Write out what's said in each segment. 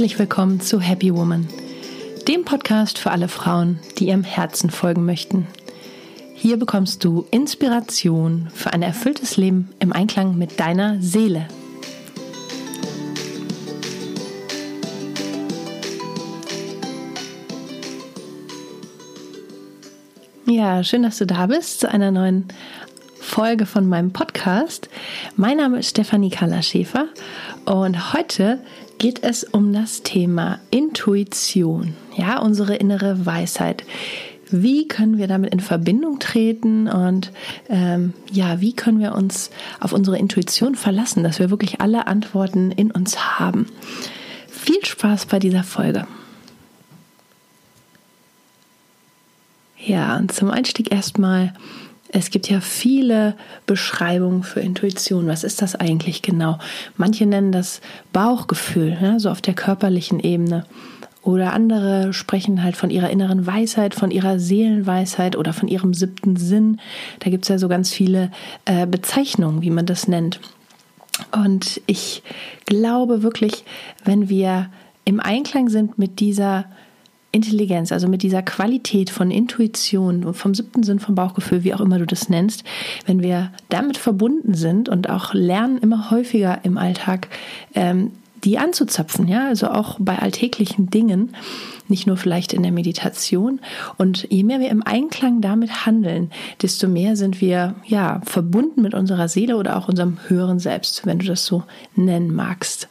Herzlich willkommen zu Happy Woman, dem Podcast für alle Frauen, die ihrem Herzen folgen möchten. Hier bekommst du Inspiration für ein erfülltes Leben im Einklang mit deiner Seele. Ja, schön, dass du da bist zu einer neuen Folge von meinem Podcast. Mein Name ist Stefanie Kahler-Schäfer und heute geht es um das Thema Intuition, ja, unsere innere Weisheit. Wie können wir damit in Verbindung treten und ähm, ja, wie können wir uns auf unsere Intuition verlassen, dass wir wirklich alle Antworten in uns haben? Viel Spaß bei dieser Folge. Ja, und zum Einstieg erstmal es gibt ja viele Beschreibungen für Intuition. Was ist das eigentlich genau? Manche nennen das Bauchgefühl, ja, so auf der körperlichen Ebene. Oder andere sprechen halt von ihrer inneren Weisheit, von ihrer Seelenweisheit oder von ihrem siebten Sinn. Da gibt es ja so ganz viele äh, Bezeichnungen, wie man das nennt. Und ich glaube wirklich, wenn wir im Einklang sind mit dieser Intelligenz, also mit dieser Qualität von Intuition, vom siebten Sinn, vom Bauchgefühl, wie auch immer du das nennst, wenn wir damit verbunden sind und auch lernen immer häufiger im Alltag, ähm, die anzuzapfen, ja, also auch bei alltäglichen Dingen, nicht nur vielleicht in der Meditation. Und je mehr wir im Einklang damit handeln, desto mehr sind wir ja verbunden mit unserer Seele oder auch unserem höheren Selbst, wenn du das so nennen magst.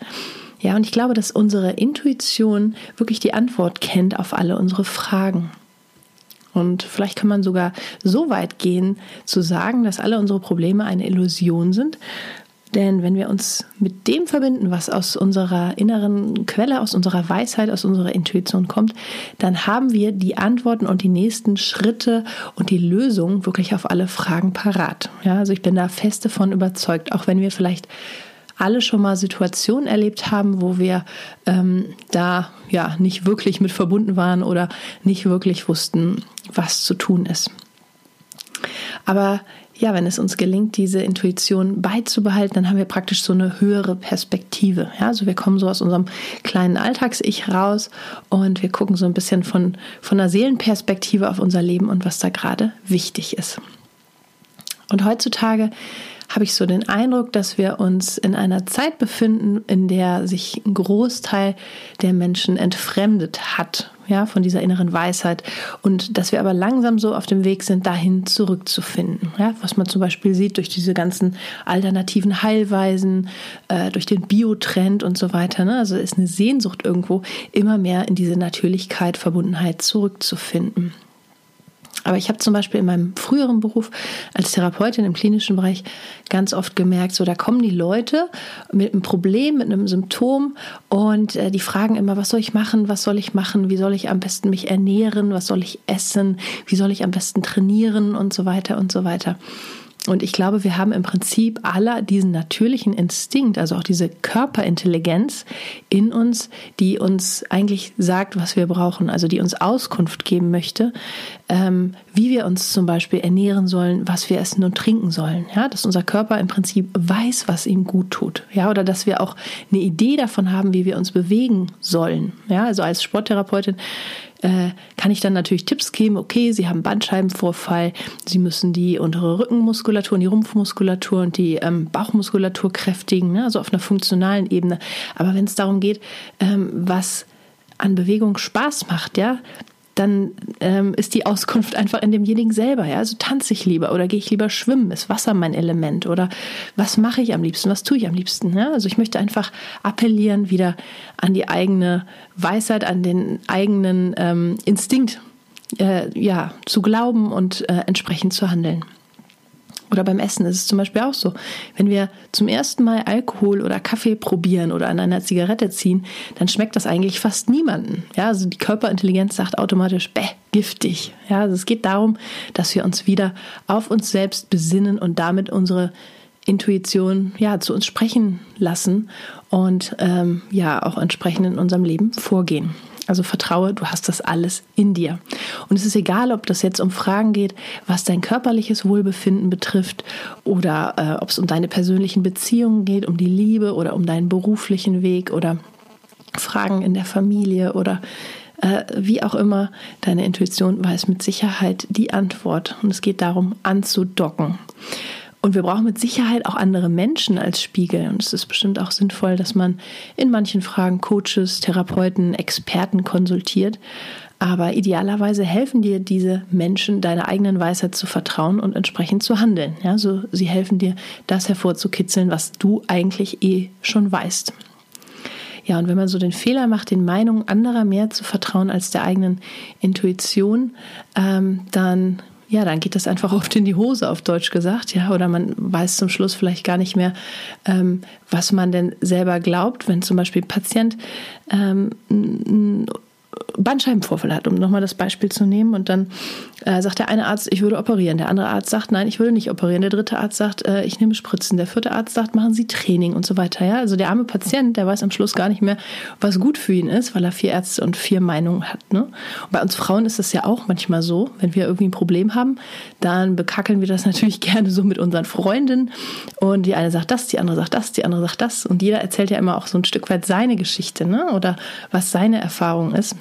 Ja, und ich glaube, dass unsere Intuition wirklich die Antwort kennt auf alle unsere Fragen. Und vielleicht kann man sogar so weit gehen zu sagen, dass alle unsere Probleme eine Illusion sind. Denn wenn wir uns mit dem verbinden, was aus unserer inneren Quelle, aus unserer Weisheit, aus unserer Intuition kommt, dann haben wir die Antworten und die nächsten Schritte und die Lösung wirklich auf alle Fragen parat. Ja, also ich bin da fest davon überzeugt, auch wenn wir vielleicht alle schon mal Situationen erlebt haben, wo wir ähm, da ja nicht wirklich mit verbunden waren oder nicht wirklich wussten, was zu tun ist. Aber ja, wenn es uns gelingt, diese Intuition beizubehalten, dann haben wir praktisch so eine höhere Perspektive. Ja, also wir kommen so aus unserem kleinen Alltags-Ich raus und wir gucken so ein bisschen von, von der Seelenperspektive auf unser Leben und was da gerade wichtig ist. Und heutzutage habe ich so den Eindruck, dass wir uns in einer Zeit befinden, in der sich ein Großteil der Menschen entfremdet hat, ja, von dieser inneren Weisheit und dass wir aber langsam so auf dem Weg sind, dahin zurückzufinden, ja, was man zum Beispiel sieht durch diese ganzen alternativen Heilweisen, äh, durch den Biotrend und so weiter. Ne? Also ist eine Sehnsucht irgendwo, immer mehr in diese Natürlichkeit, Verbundenheit zurückzufinden. Aber ich habe zum Beispiel in meinem früheren Beruf als Therapeutin im klinischen Bereich ganz oft gemerkt, so da kommen die Leute mit einem Problem, mit einem Symptom und äh, die fragen immer, was soll ich machen, was soll ich machen, wie soll ich am besten mich ernähren, was soll ich essen, wie soll ich am besten trainieren und so weiter und so weiter. Und ich glaube, wir haben im Prinzip alle diesen natürlichen Instinkt, also auch diese Körperintelligenz in uns, die uns eigentlich sagt, was wir brauchen, also die uns Auskunft geben möchte, ähm, wie wir uns zum Beispiel ernähren sollen, was wir essen und trinken sollen. Ja, dass unser Körper im Prinzip weiß, was ihm gut tut. Ja, oder dass wir auch eine Idee davon haben, wie wir uns bewegen sollen. Ja, also als Sporttherapeutin äh, kann ich dann natürlich Tipps geben. Okay, Sie haben Bandscheibenvorfall, Sie müssen die untere Rückenmuskulatur und die Rumpfmuskulatur und die ähm, Bauchmuskulatur kräftigen, ne? also auf einer funktionalen Ebene. Aber wenn es darum geht, ähm, was an Bewegung Spaß macht, ja, dann ähm, ist die Auskunft einfach in demjenigen selber. Ja? Also tanze ich lieber oder gehe ich lieber schwimmen? Ist Wasser mein Element? Oder was mache ich am liebsten? Was tue ich am liebsten? Ja? Also ich möchte einfach appellieren wieder an die eigene Weisheit, an den eigenen ähm, Instinkt, äh, ja, zu glauben und äh, entsprechend zu handeln. Oder beim Essen ist es zum Beispiel auch so. Wenn wir zum ersten Mal Alkohol oder Kaffee probieren oder an einer Zigarette ziehen, dann schmeckt das eigentlich fast niemanden. Ja, also die Körperintelligenz sagt automatisch, bäh, giftig. Ja, also es geht darum, dass wir uns wieder auf uns selbst besinnen und damit unsere Intuition ja zu uns sprechen lassen und ähm, ja auch entsprechend in unserem Leben vorgehen. Also vertraue, du hast das alles in dir. Und es ist egal, ob das jetzt um Fragen geht, was dein körperliches Wohlbefinden betrifft oder äh, ob es um deine persönlichen Beziehungen geht, um die Liebe oder um deinen beruflichen Weg oder Fragen in der Familie oder äh, wie auch immer, deine Intuition weiß mit Sicherheit die Antwort. Und es geht darum, anzudocken. Und wir brauchen mit Sicherheit auch andere Menschen als Spiegel. Und es ist bestimmt auch sinnvoll, dass man in manchen Fragen Coaches, Therapeuten, Experten konsultiert. Aber idealerweise helfen dir diese Menschen, deiner eigenen Weisheit zu vertrauen und entsprechend zu handeln. Ja, so sie helfen dir, das hervorzukitzeln, was du eigentlich eh schon weißt. Ja, und wenn man so den Fehler macht, den Meinungen anderer mehr zu vertrauen als der eigenen Intuition, ähm, dann ja, dann geht das einfach oft in die Hose, auf Deutsch gesagt, ja, oder man weiß zum Schluss vielleicht gar nicht mehr, ähm, was man denn selber glaubt, wenn zum Beispiel ein Patient ähm, Bandscheibenvorfall hat, um nochmal das Beispiel zu nehmen. Und dann äh, sagt der eine Arzt, ich würde operieren. Der andere Arzt sagt, nein, ich würde nicht operieren. Der dritte Arzt sagt, äh, ich nehme Spritzen. Der vierte Arzt sagt, machen Sie Training und so weiter. Ja, also der arme Patient, der weiß am Schluss gar nicht mehr, was gut für ihn ist, weil er vier Ärzte und vier Meinungen hat. Ne? Und bei uns Frauen ist das ja auch manchmal so, wenn wir irgendwie ein Problem haben, dann bekackeln wir das natürlich gerne so mit unseren Freundinnen. Und die eine sagt das, die andere sagt das, die andere sagt das. Und jeder erzählt ja immer auch so ein Stück weit seine Geschichte, ne? Oder was seine Erfahrung ist.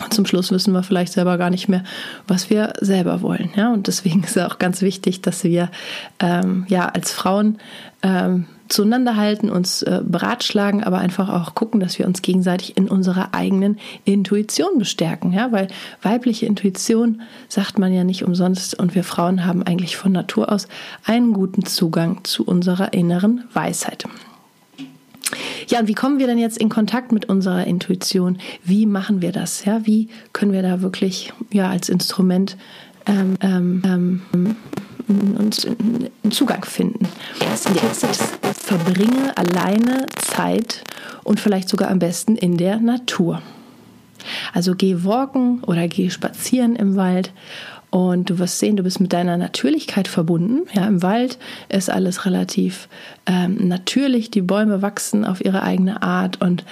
Und zum Schluss wissen wir vielleicht selber gar nicht mehr, was wir selber wollen. Ja? Und deswegen ist es auch ganz wichtig, dass wir ähm, ja als Frauen ähm, zueinander halten, uns äh, beratschlagen, aber einfach auch gucken, dass wir uns gegenseitig in unserer eigenen Intuition bestärken. Ja? Weil weibliche Intuition sagt man ja nicht umsonst und wir Frauen haben eigentlich von Natur aus einen guten Zugang zu unserer inneren Weisheit. Ja, und wie kommen wir denn jetzt in Kontakt mit unserer Intuition? Wie machen wir das? Ja, wie können wir da wirklich ja als Instrument ähm, ähm, ähm uns einen Zugang finden? Erstens, verbringe alleine Zeit und vielleicht sogar am besten in der Natur. Also geh walken oder geh spazieren im Wald und du wirst sehen, du bist mit deiner Natürlichkeit verbunden. Ja, im Wald ist alles relativ ähm, natürlich. Die Bäume wachsen auf ihre eigene Art und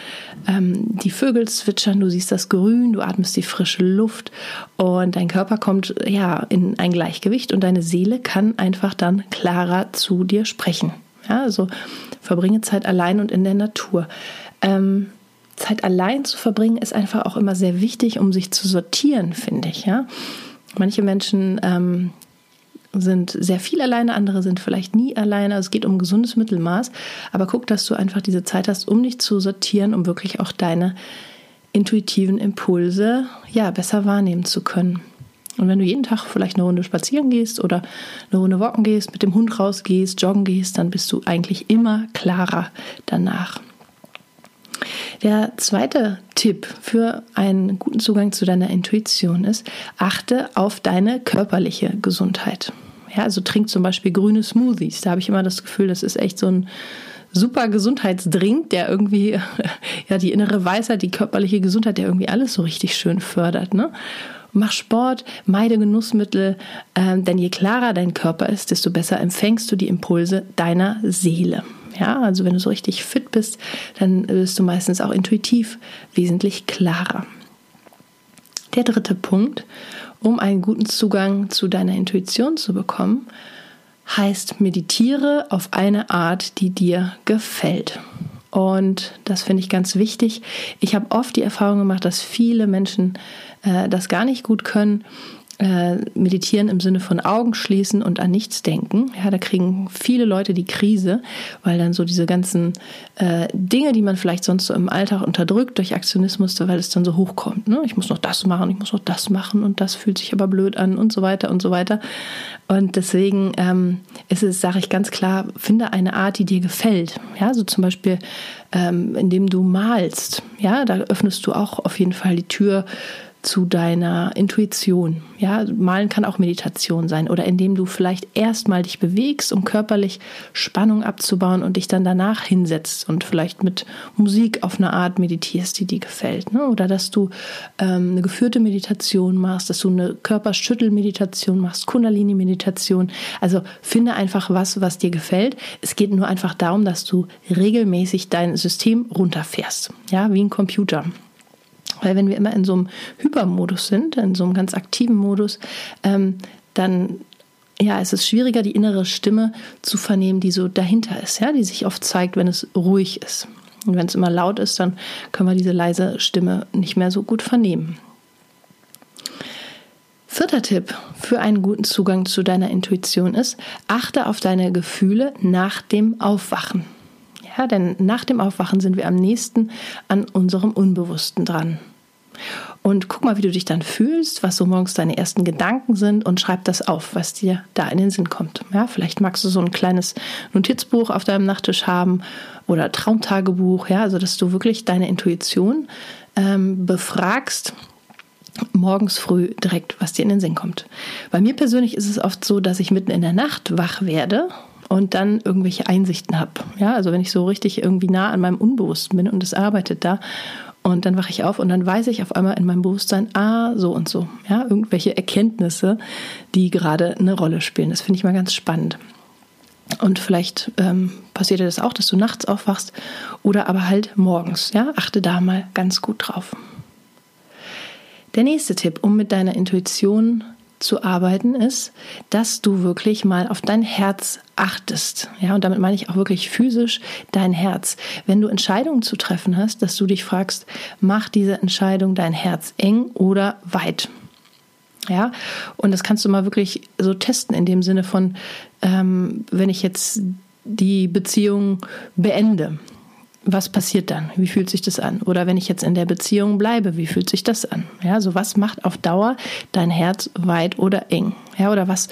ähm, die Vögel zwitschern. Du siehst das Grün, du atmest die frische Luft und dein Körper kommt ja in ein Gleichgewicht und deine Seele kann einfach dann klarer zu dir sprechen. Ja, also verbringe Zeit allein und in der Natur. Ähm, Zeit allein zu verbringen ist einfach auch immer sehr wichtig, um sich zu sortieren, finde ich. Ja Manche Menschen ähm, sind sehr viel alleine, andere sind vielleicht nie alleine. Also es geht um gesundes Mittelmaß. Aber guck, dass du einfach diese Zeit hast, um dich zu sortieren, um wirklich auch deine intuitiven Impulse ja besser wahrnehmen zu können. Und wenn du jeden Tag vielleicht eine Runde spazieren gehst oder eine Runde walken gehst, mit dem Hund rausgehst, joggen gehst, dann bist du eigentlich immer klarer danach. Der zweite Tipp für einen guten Zugang zu deiner Intuition ist, achte auf deine körperliche Gesundheit. Ja, also trink zum Beispiel grüne Smoothies. Da habe ich immer das Gefühl, das ist echt so ein super Gesundheitsdrink, der irgendwie ja die innere Weisheit, die körperliche Gesundheit, der irgendwie alles so richtig schön fördert. Ne? Mach Sport, meide Genussmittel, ähm, denn je klarer dein Körper ist, desto besser empfängst du die Impulse deiner Seele. Ja, also wenn du so richtig fit bist, dann bist du meistens auch intuitiv wesentlich klarer. Der dritte Punkt, um einen guten Zugang zu deiner Intuition zu bekommen, heißt meditiere auf eine Art, die dir gefällt. Und das finde ich ganz wichtig. Ich habe oft die Erfahrung gemacht, dass viele Menschen äh, das gar nicht gut können äh, meditieren im Sinne von Augen schließen und an nichts denken. Ja, da kriegen viele Leute die Krise, weil dann so diese ganzen äh, Dinge, die man vielleicht sonst so im Alltag unterdrückt durch Aktionismus, weil es dann so hochkommt. Ne? Ich muss noch das machen, ich muss noch das machen und das fühlt sich aber blöd an und so weiter und so weiter. Und deswegen ähm, ist es, sage ich ganz klar, finde eine Art, die dir gefällt. Ja, so zum Beispiel, ähm, indem du malst. Ja, da öffnest du auch auf jeden Fall die Tür zu deiner Intuition. Ja, malen kann auch Meditation sein oder indem du vielleicht erstmal dich bewegst, um körperlich Spannung abzubauen und dich dann danach hinsetzt und vielleicht mit Musik auf eine Art meditierst, die dir gefällt. Ne? Oder dass du ähm, eine geführte Meditation machst, dass du eine Körperschüttelmeditation machst, Kundalini-Meditation. Also finde einfach was, was dir gefällt. Es geht nur einfach darum, dass du regelmäßig dein System runterfährst. Ja, wie ein Computer. Weil wenn wir immer in so einem Hypermodus sind, in so einem ganz aktiven Modus, ähm, dann ja, es ist schwieriger, die innere Stimme zu vernehmen, die so dahinter ist, ja, die sich oft zeigt, wenn es ruhig ist. Und wenn es immer laut ist, dann können wir diese leise Stimme nicht mehr so gut vernehmen. Vierter Tipp für einen guten Zugang zu deiner Intuition ist, achte auf deine Gefühle nach dem Aufwachen. Ja, denn nach dem Aufwachen sind wir am nächsten an unserem Unbewussten dran. Und guck mal, wie du dich dann fühlst, was so morgens deine ersten Gedanken sind und schreib das auf, was dir da in den Sinn kommt. Ja, vielleicht magst du so ein kleines Notizbuch auf deinem Nachttisch haben oder Traumtagebuch, ja, also dass du wirklich deine Intuition ähm, befragst morgens früh direkt, was dir in den Sinn kommt. Bei mir persönlich ist es oft so, dass ich mitten in der Nacht wach werde und dann irgendwelche Einsichten habe. Ja, also wenn ich so richtig irgendwie nah an meinem Unbewussten bin und es arbeitet da und dann wache ich auf und dann weiß ich auf einmal in meinem Bewusstsein, ah, so und so. Ja, irgendwelche Erkenntnisse, die gerade eine Rolle spielen. Das finde ich mal ganz spannend. Und vielleicht ähm, passiert dir das auch, dass du nachts aufwachst oder aber halt morgens. Ja, achte da mal ganz gut drauf. Der nächste Tipp, um mit deiner Intuition zu arbeiten, ist, dass du wirklich mal auf dein Herz achtest. Ja, und damit meine ich auch wirklich physisch dein Herz. Wenn du Entscheidungen zu treffen hast, dass du dich fragst, macht diese Entscheidung dein Herz eng oder weit? Ja, und das kannst du mal wirklich so testen in dem Sinne von, ähm, wenn ich jetzt die Beziehung beende, was passiert dann? Wie fühlt sich das an? Oder wenn ich jetzt in der Beziehung bleibe, wie fühlt sich das an? Ja, so was macht auf Dauer dein Herz weit oder eng? Ja, oder was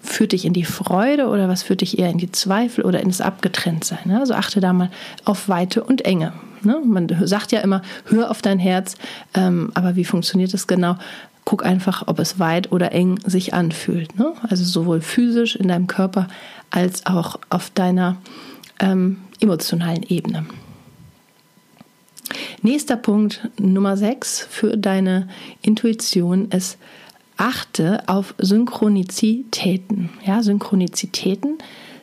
führt dich in die Freude oder was führt dich eher in die Zweifel oder in das Abgetrenntsein? Ja, also achte da mal auf Weite und Enge. Ne? Man sagt ja immer, hör auf dein Herz, ähm, aber wie funktioniert das genau? Guck einfach, ob es weit oder eng sich anfühlt. Ne? Also sowohl physisch in deinem Körper als auch auf deiner ähm, emotionalen Ebene. Nächster Punkt Nummer 6 für deine Intuition ist, achte auf Synchronizitäten. Ja, Synchronizitäten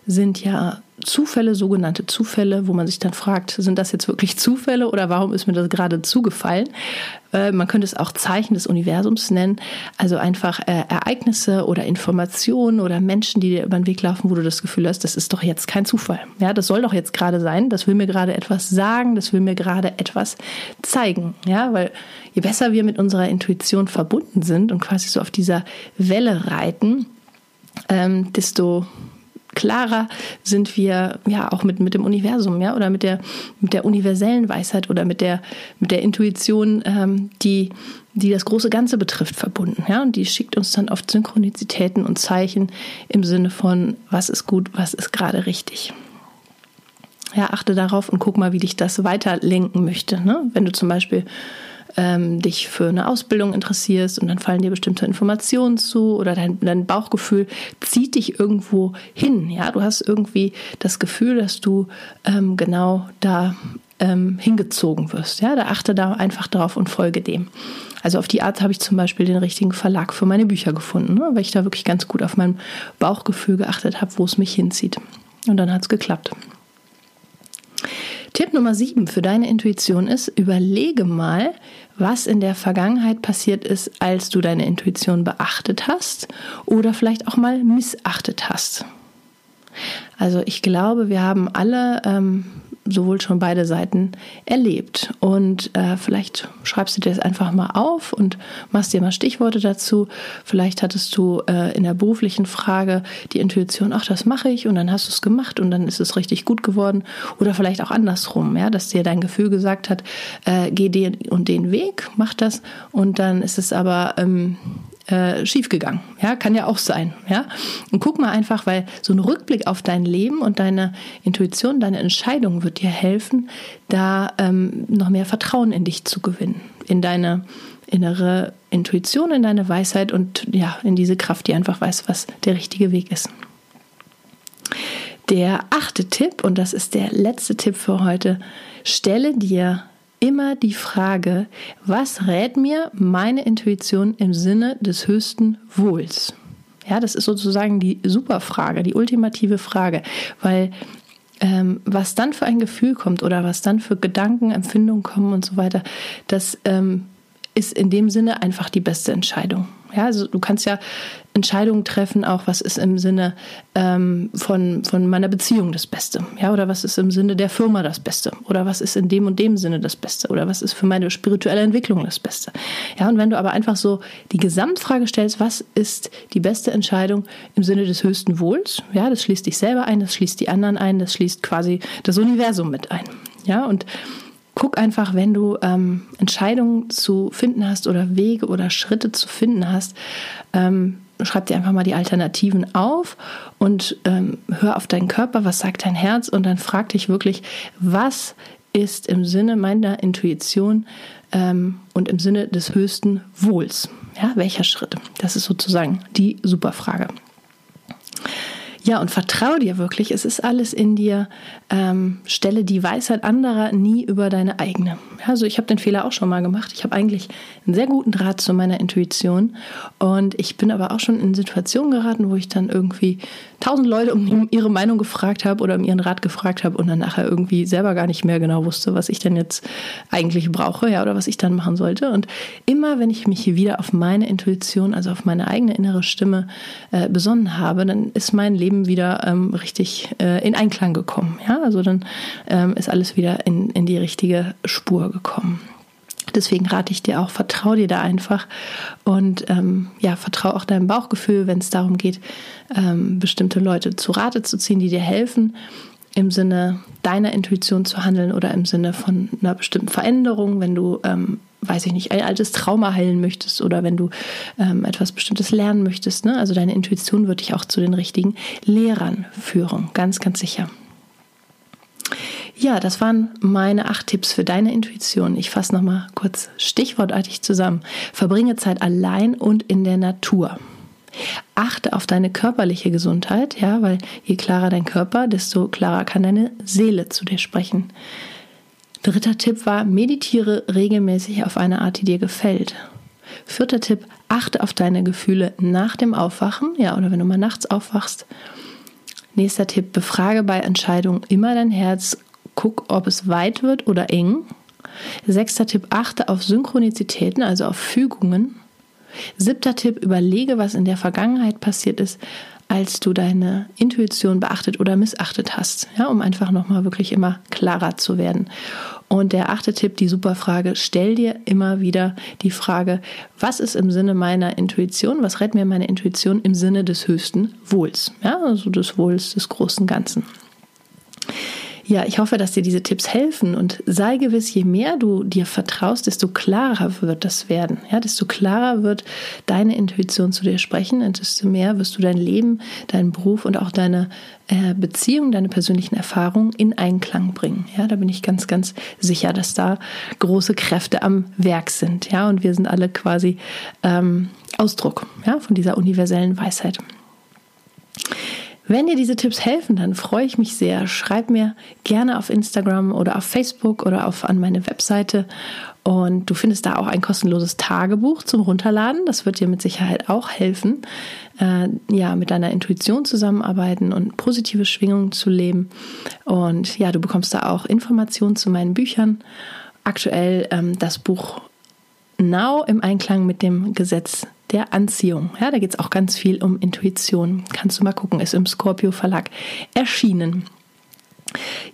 sind ja Zufälle, sogenannte Zufälle, wo man sich dann fragt, sind das jetzt wirklich Zufälle oder warum ist mir das gerade zugefallen? Äh, man könnte es auch Zeichen des Universums nennen, also einfach äh, Ereignisse oder Informationen oder Menschen, die dir über den Weg laufen, wo du das Gefühl hast, das ist doch jetzt kein Zufall. Ja, das soll doch jetzt gerade sein, das will mir gerade etwas sagen, das will mir gerade etwas zeigen. Ja, weil je besser wir mit unserer Intuition verbunden sind und quasi so auf dieser Welle reiten, ähm, desto klarer sind wir ja auch mit, mit dem Universum, ja, oder mit der, mit der universellen Weisheit oder mit der, mit der Intuition, ähm, die, die das große Ganze betrifft, verbunden. Ja, und die schickt uns dann oft Synchronizitäten und Zeichen im Sinne von, was ist gut, was ist gerade richtig. Ja, achte darauf und guck mal, wie dich das weiterlenken möchte. Ne? Wenn du zum Beispiel ähm, dich für eine Ausbildung interessierst und dann fallen dir bestimmte Informationen zu oder dein, dein Bauchgefühl zieht dich irgendwo hin. Ja, du hast irgendwie das Gefühl, dass du ähm, genau da ähm, hingezogen wirst. Ja, da achte da einfach drauf und folge dem. Also auf die Art habe ich zum Beispiel den richtigen Verlag für meine Bücher gefunden, ne? weil ich da wirklich ganz gut auf mein Bauchgefühl geachtet habe, wo es mich hinzieht. Und dann hat es geklappt. Tipp Nummer sieben für deine Intuition ist, überlege mal, was in der Vergangenheit passiert ist, als du deine Intuition beachtet hast oder vielleicht auch mal missachtet hast. Also ich glaube, wir haben alle ähm, sowohl schon beide Seiten erlebt. Und äh, vielleicht schreibst du dir das einfach mal auf und machst dir mal Stichworte dazu. Vielleicht hattest du äh, in der beruflichen Frage die Intuition, ach, das mache ich und dann hast du es gemacht und dann ist es richtig gut geworden. Oder vielleicht auch andersrum, ja, dass dir dein Gefühl gesagt hat, äh, geh den und den Weg, mach das und dann ist es aber ähm, äh, schiefgegangen. Ja, kann ja auch sein. Ja, und guck mal einfach, weil so ein Rückblick auf dein Leben und deine Intuition, deine Entscheidung wird dir helfen, da ähm, noch mehr Vertrauen in dich zu gewinnen, in deine innere Intuition, in deine Weisheit und ja, in diese Kraft, die einfach weiß, was der richtige Weg ist. Der achte Tipp, und das ist der letzte Tipp für heute, stelle dir immer die Frage, was rät mir meine Intuition im Sinne des höchsten Wohls? Ja, das ist sozusagen die Superfrage, die ultimative Frage, weil ähm, was dann für ein Gefühl kommt oder was dann für Gedanken, Empfindungen kommen und so weiter, das ähm, ist in dem Sinne einfach die beste Entscheidung. Ja, also du kannst ja Entscheidungen treffen, auch was ist im Sinne ähm, von, von meiner Beziehung das Beste, ja, oder was ist im Sinne der Firma das Beste, oder was ist in dem und dem Sinne das Beste, oder was ist für meine spirituelle Entwicklung das Beste. Ja, und wenn du aber einfach so die Gesamtfrage stellst, was ist die beste Entscheidung im Sinne des höchsten Wohls, ja, das schließt dich selber ein, das schließt die anderen ein, das schließt quasi das Universum mit ein, ja, und guck einfach, wenn du ähm, Entscheidungen zu finden hast oder Wege oder Schritte zu finden hast, ähm, schreib dir einfach mal die Alternativen auf und ähm, hör auf deinen Körper, was sagt dein Herz und dann frag dich wirklich, was ist im Sinne meiner Intuition ähm, und im Sinne des höchsten Wohls. Ja, welcher Schritt? Das ist sozusagen die Superfrage. Ja, und vertraue dir wirklich, es ist alles in dir. Ähm, stelle die Weisheit anderer nie über deine eigene. Also ich habe den Fehler auch schon mal gemacht. Ich habe eigentlich einen sehr guten Draht zu meiner Intuition und ich bin aber auch schon in Situationen geraten, wo ich dann irgendwie tausend Leute um ihre Meinung gefragt habe oder um ihren Rat gefragt habe und dann nachher irgendwie selber gar nicht mehr genau wusste, was ich denn jetzt eigentlich brauche, ja, oder was ich dann machen sollte. Und immer, wenn ich mich hier wieder auf meine Intuition, also auf meine eigene innere Stimme äh, besonnen habe, dann ist mein Leben Leben wieder ähm, richtig äh, in Einklang gekommen. Ja, also dann ähm, ist alles wieder in, in die richtige Spur gekommen. Deswegen rate ich dir auch, vertrau dir da einfach und ähm, ja, vertrau auch deinem Bauchgefühl, wenn es darum geht, ähm, bestimmte Leute zu Rate zu ziehen, die dir helfen, im Sinne deiner Intuition zu handeln oder im Sinne von einer bestimmten Veränderung, wenn du ähm, weiß ich nicht, ein altes Trauma heilen möchtest oder wenn du ähm, etwas Bestimmtes lernen möchtest. Ne? Also deine Intuition wird dich auch zu den richtigen Lehrern führen, ganz, ganz sicher. Ja, das waren meine acht Tipps für deine Intuition. Ich fasse nochmal kurz stichwortartig zusammen. Verbringe Zeit allein und in der Natur. Achte auf deine körperliche Gesundheit, ja, weil je klarer dein Körper, desto klarer kann deine Seele zu dir sprechen. Dritter Tipp war, meditiere regelmäßig auf eine Art, die dir gefällt. Vierter Tipp, achte auf deine Gefühle nach dem Aufwachen, ja, oder wenn du mal nachts aufwachst. Nächster Tipp, befrage bei Entscheidungen immer dein Herz, guck, ob es weit wird oder eng. Sechster Tipp, achte auf Synchronizitäten, also auf Fügungen. Siebter Tipp, überlege, was in der Vergangenheit passiert ist, als du deine Intuition beachtet oder missachtet hast, ja, um einfach nochmal wirklich immer klarer zu werden. Und der achte Tipp, die super Frage, stell dir immer wieder die Frage, was ist im Sinne meiner Intuition, was rät mir meine Intuition im Sinne des höchsten Wohls, ja, also des Wohls des großen Ganzen. Ja, ich hoffe, dass dir diese Tipps helfen und sei gewiss, je mehr du dir vertraust, desto klarer wird das werden. Ja, desto klarer wird deine Intuition zu dir sprechen und desto mehr wirst du dein Leben, deinen Beruf und auch deine äh, Beziehung, deine persönlichen Erfahrungen in Einklang bringen. Ja, da bin ich ganz, ganz sicher, dass da große Kräfte am Werk sind. Ja, und wir sind alle quasi ähm, Ausdruck ja, von dieser universellen Weisheit. Wenn dir diese Tipps helfen, dann freue ich mich sehr. Schreib mir gerne auf Instagram oder auf Facebook oder auf an meine Webseite. Und du findest da auch ein kostenloses Tagebuch zum Runterladen. Das wird dir mit Sicherheit auch helfen, äh, ja, mit deiner Intuition zusammenarbeiten und positive Schwingungen zu leben. Und ja, du bekommst da auch Informationen zu meinen Büchern. Aktuell ähm, das Buch Now im Einklang mit dem Gesetz der Anziehung. Ja, da geht es auch ganz viel um Intuition. Kannst du mal gucken, ist im Scorpio Verlag erschienen.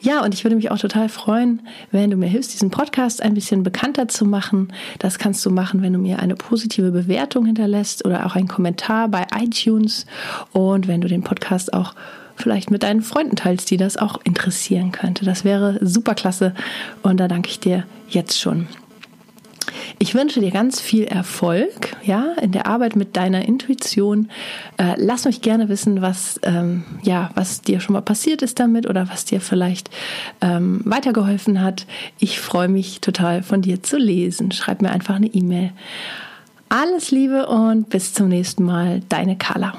Ja, und ich würde mich auch total freuen, wenn du mir hilfst, diesen Podcast ein bisschen bekannter zu machen. Das kannst du machen, wenn du mir eine positive Bewertung hinterlässt oder auch einen Kommentar bei iTunes und wenn du den Podcast auch vielleicht mit deinen Freunden teilst, die das auch interessieren könnte. Das wäre super klasse und da danke ich dir jetzt schon. Ich wünsche dir ganz viel Erfolg, ja, in der Arbeit mit deiner Intuition. Äh, lass mich gerne wissen, was, ähm, ja, was dir schon mal passiert ist damit oder was dir vielleicht ähm, weitergeholfen hat. Ich freue mich total von dir zu lesen. Schreib mir einfach eine E-Mail. Alles Liebe und bis zum nächsten Mal. Deine Carla.